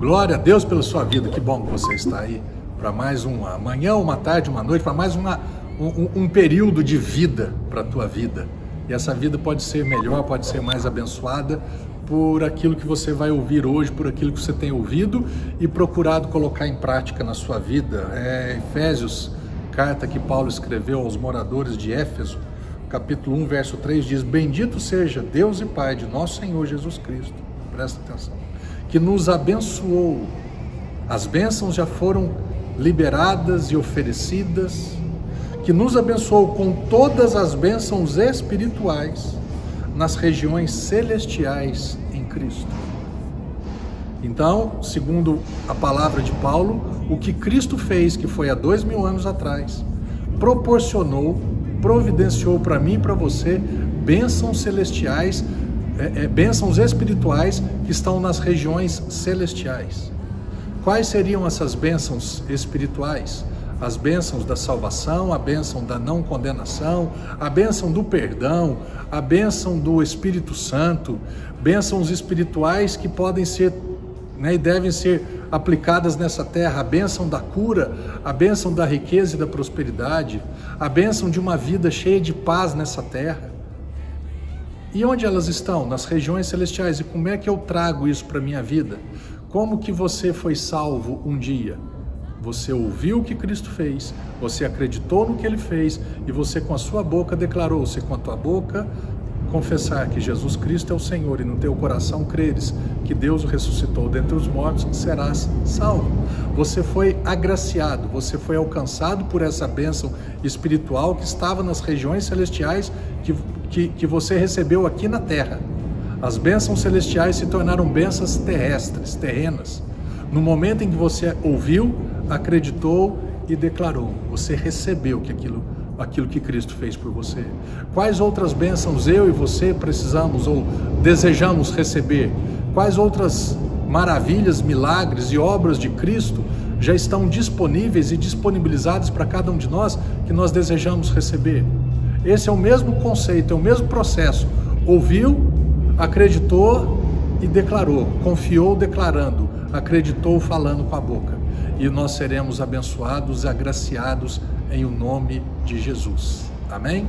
Glória a Deus pela sua vida. Que bom que você está aí para mais uma manhã, uma tarde, uma noite, para mais uma, um, um período de vida para a tua vida. E essa vida pode ser melhor, pode ser mais abençoada por aquilo que você vai ouvir hoje, por aquilo que você tem ouvido e procurado colocar em prática na sua vida. É Efésios, carta que Paulo escreveu aos moradores de Éfeso, capítulo 1, verso 3 diz: Bendito seja Deus e Pai de nosso Senhor Jesus Cristo. Presta atenção. Que nos abençoou. As bênçãos já foram liberadas e oferecidas, que nos abençoou com todas as bênçãos espirituais nas regiões celestiais em Cristo. Então, segundo a palavra de Paulo, o que Cristo fez, que foi há dois mil anos atrás, proporcionou, providenciou para mim e para você bênçãos celestiais, é, é, bênçãos espirituais que estão nas regiões celestiais. Quais seriam essas bênçãos espirituais? As bênçãos da salvação, a bênção da não condenação, a bênção do perdão, a bênção do Espírito Santo, bênçãos espirituais que podem ser né, e devem ser aplicadas nessa terra, a bênção da cura, a bênção da riqueza e da prosperidade, a bênção de uma vida cheia de paz nessa terra. E onde elas estão? Nas regiões celestiais. E como é que eu trago isso para a minha vida? Como que você foi salvo um dia? Você ouviu o que Cristo fez, você acreditou no que ele fez e você com a sua boca declarou, se com a tua boca confessar que Jesus Cristo é o Senhor e no teu coração creres que Deus o ressuscitou dentre os mortos, serás salvo. Você foi agraciado, você foi alcançado por essa bênção espiritual que estava nas regiões celestiais que, que, que você recebeu aqui na terra. As bênçãos celestiais se tornaram bênçãos terrestres, terrenas. No momento em que você ouviu, acreditou e declarou, você recebeu que aquilo, aquilo que Cristo fez por você. Quais outras bênçãos eu e você precisamos ou desejamos receber? Quais outras maravilhas, milagres e obras de Cristo já estão disponíveis e disponibilizadas para cada um de nós que nós desejamos receber? Esse é o mesmo conceito, é o mesmo processo. Ouviu, acreditou e declarou, confiou declarando, acreditou falando com a boca. E nós seremos abençoados, agraciados em o nome de Jesus. Amém?